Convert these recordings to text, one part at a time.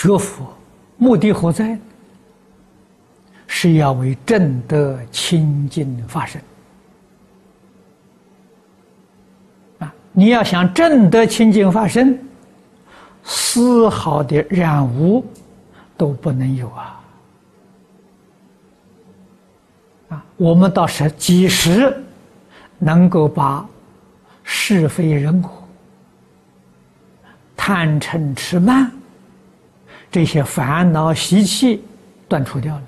学佛目的何在？是要为正德清净发生啊！你要想正德清净发生，丝毫的染污都不能有啊！啊，我们到时几时能够把是非人我、贪嗔痴慢这些烦恼习气断除掉了？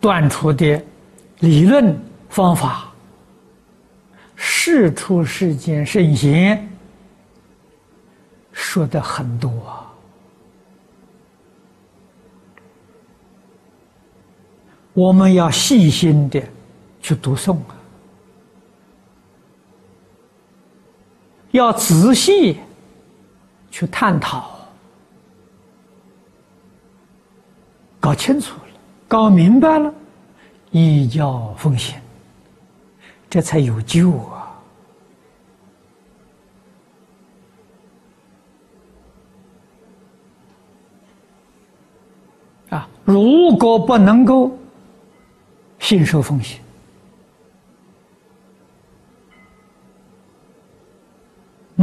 断除的理论方法，世出世间圣贤说的很多，我们要细心的去读诵啊，要仔细去探讨，搞清楚了。搞明白了，依教奉行，这才有救啊！啊，如果不能够信受奉行，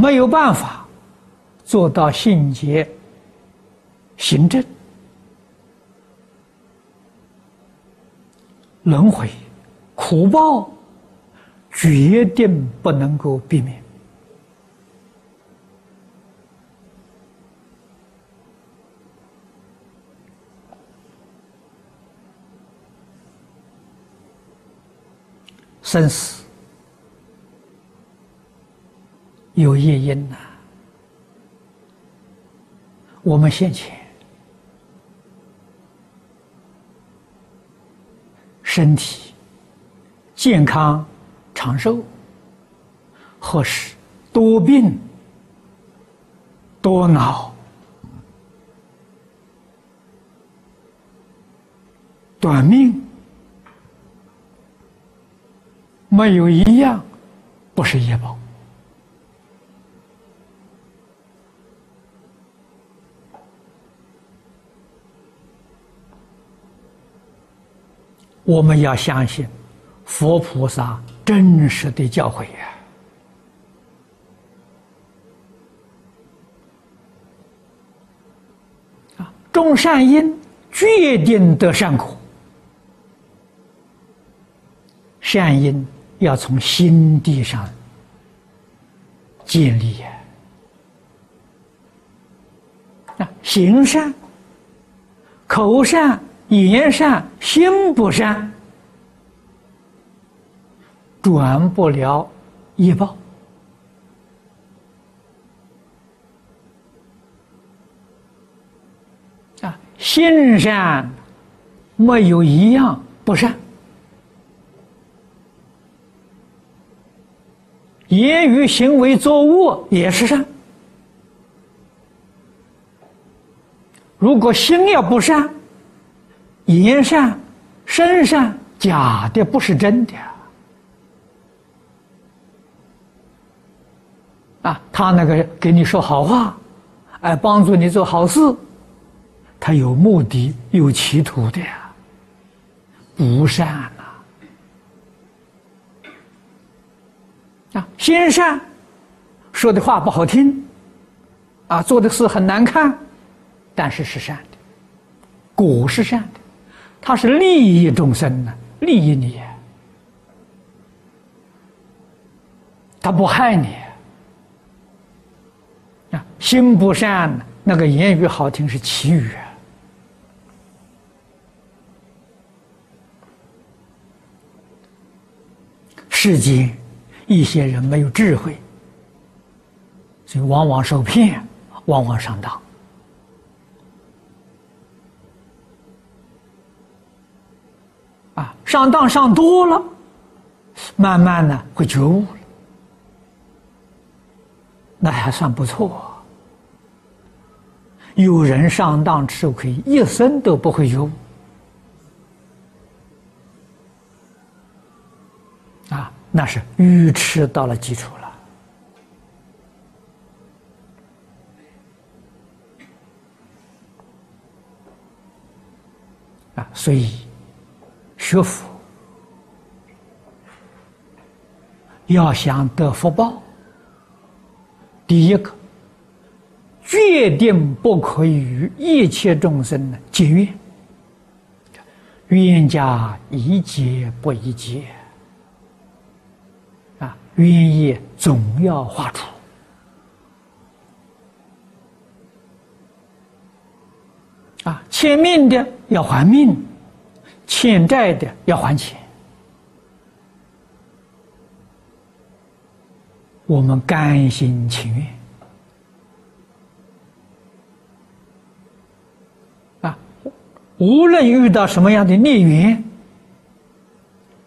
没有办法做到信节行正。轮回、苦报，决定不能够避免。生死有业因呐，我们现前。身体健康长寿，或是多病多恼短命，没有一样不是业报。我们要相信佛菩萨真实的教诲呀！啊，种善因，决定得善果。善因要从心地上建立呀！啊，行善，口善。言善心不善，转不了业报啊！心善没有一样不善，言语行为作物也是善。如果心要不善，言善、身善，假的不是真的啊！他那个给你说好话，哎，帮助你做好事，他有目的、有企图的呀，不善呐！啊，心善，说的话不好听，啊，做的事很难看，但是是善的，果是善的。他是利益众生呢，利益你，他不害你啊。心不善，那个言语好听是奇语。世间一些人没有智慧，所以往往受骗，往往上当。上当上多了，慢慢呢会觉悟了，那还算不错。有人上当吃亏，一生都不会觉悟。啊，那是愚痴到了基础了。啊，所以。学佛要想得福报，第一个决定不可以与一切众生呢结怨，冤家宜结不宜结啊，冤业总要化除。啊，欠命的要还命，欠债的要还钱。我们甘心情愿啊，无论遇到什么样的孽缘，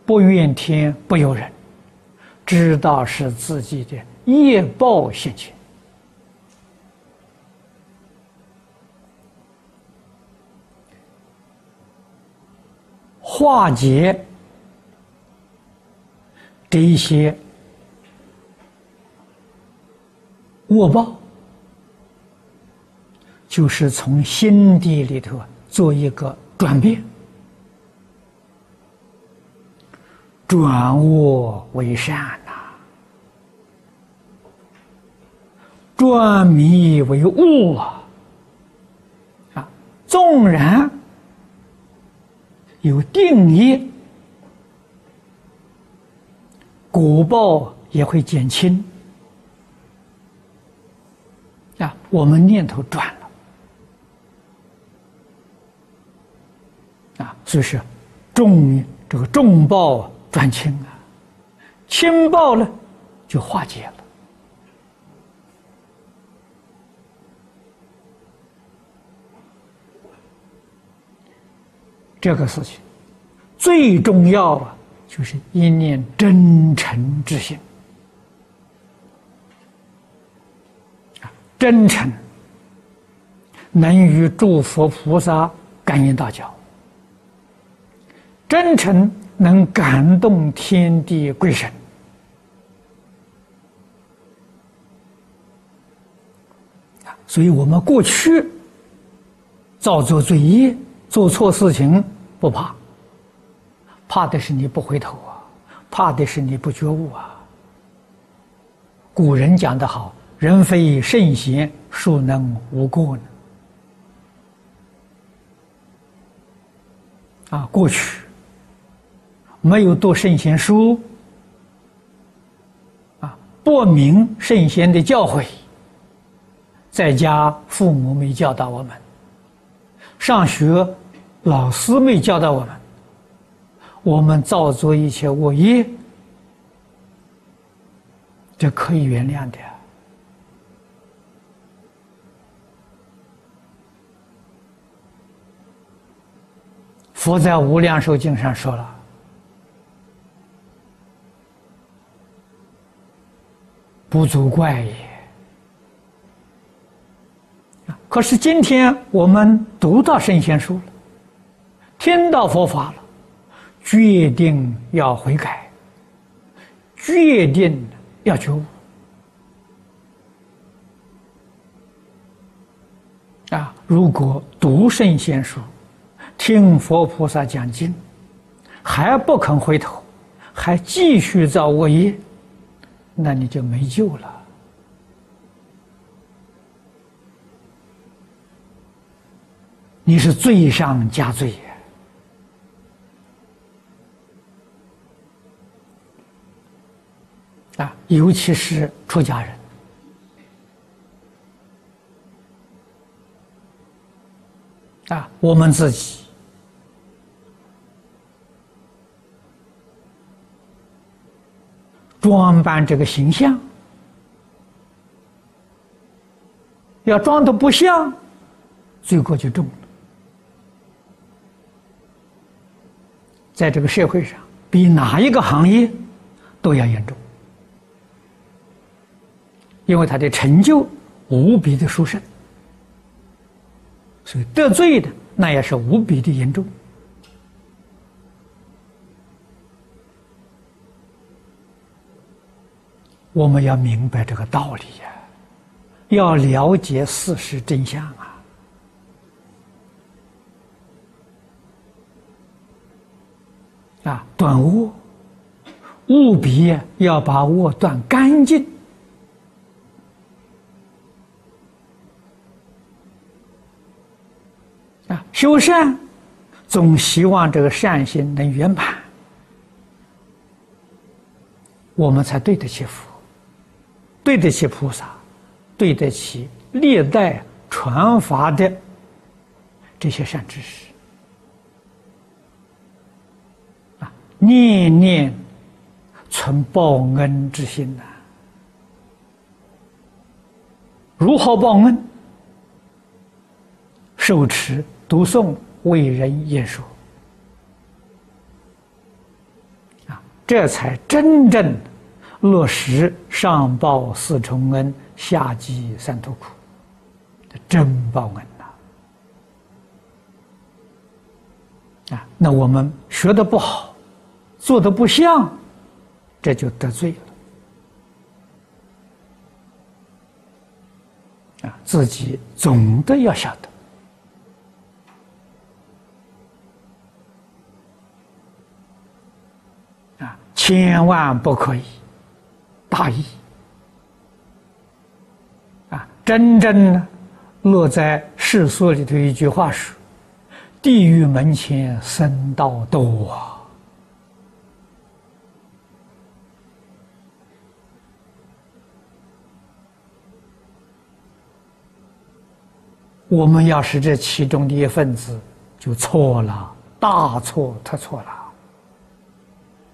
不怨天不由人，知道是自己的业报现前。化解这一些恶报，就是从心底里头做一个转变，转恶为善呐，转迷为悟啊，啊，纵然。有定业，果报也会减轻。啊，我们念头转了，啊，所以说重这个重报转轻啊，轻报呢就化解了。这个事情最重要啊，就是一念真诚之心，真诚能与诸佛菩萨感应道交，真诚能感动天地鬼神所以我们过去造作罪业。做错事情不怕，怕的是你不回头啊，怕的是你不觉悟啊。古人讲得好：“人非圣贤，孰能无过呢？”啊，过去没有读圣贤书，啊，不明圣贤的教诲，在家父母没教导我们，上学。老师没教导我们，我们造作一切恶业，这可以原谅的。佛在《无量寿经》上说了：“不足怪也。”可是今天我们读到圣贤书了。听到佛法了，决定要悔改，决定要觉悟啊！如果读圣贤书，听佛菩萨讲经，还不肯回头，还继续造恶业，那你就没救了，你是罪上加罪。啊，尤其是出家人啊，我们自己装扮这个形象，要装的不像，罪过就重了。在这个社会上，比哪一个行业都要严重。因为他的成就无比的殊胜，所以得罪的那也是无比的严重。我们要明白这个道理呀，要了解事实真相啊！啊，断恶，务必要把恶断干净。啊，修善，总希望这个善心能圆满，我们才对得起佛，对得起菩萨，对得起历代传法的这些善知识。啊，念念存报恩之心呐，如何报恩？受持。读诵为人演说，啊，这才真正落实上报四重恩，下济三途苦真报恩呐！啊，那我们学的不好，做的不像，这就得罪了。啊，自己总的要晓得。千万不可以大意啊！真正落在世俗里头一句话是：“地狱门前僧道多啊！”我们要是这其中的一份子，就错了，大错特错了。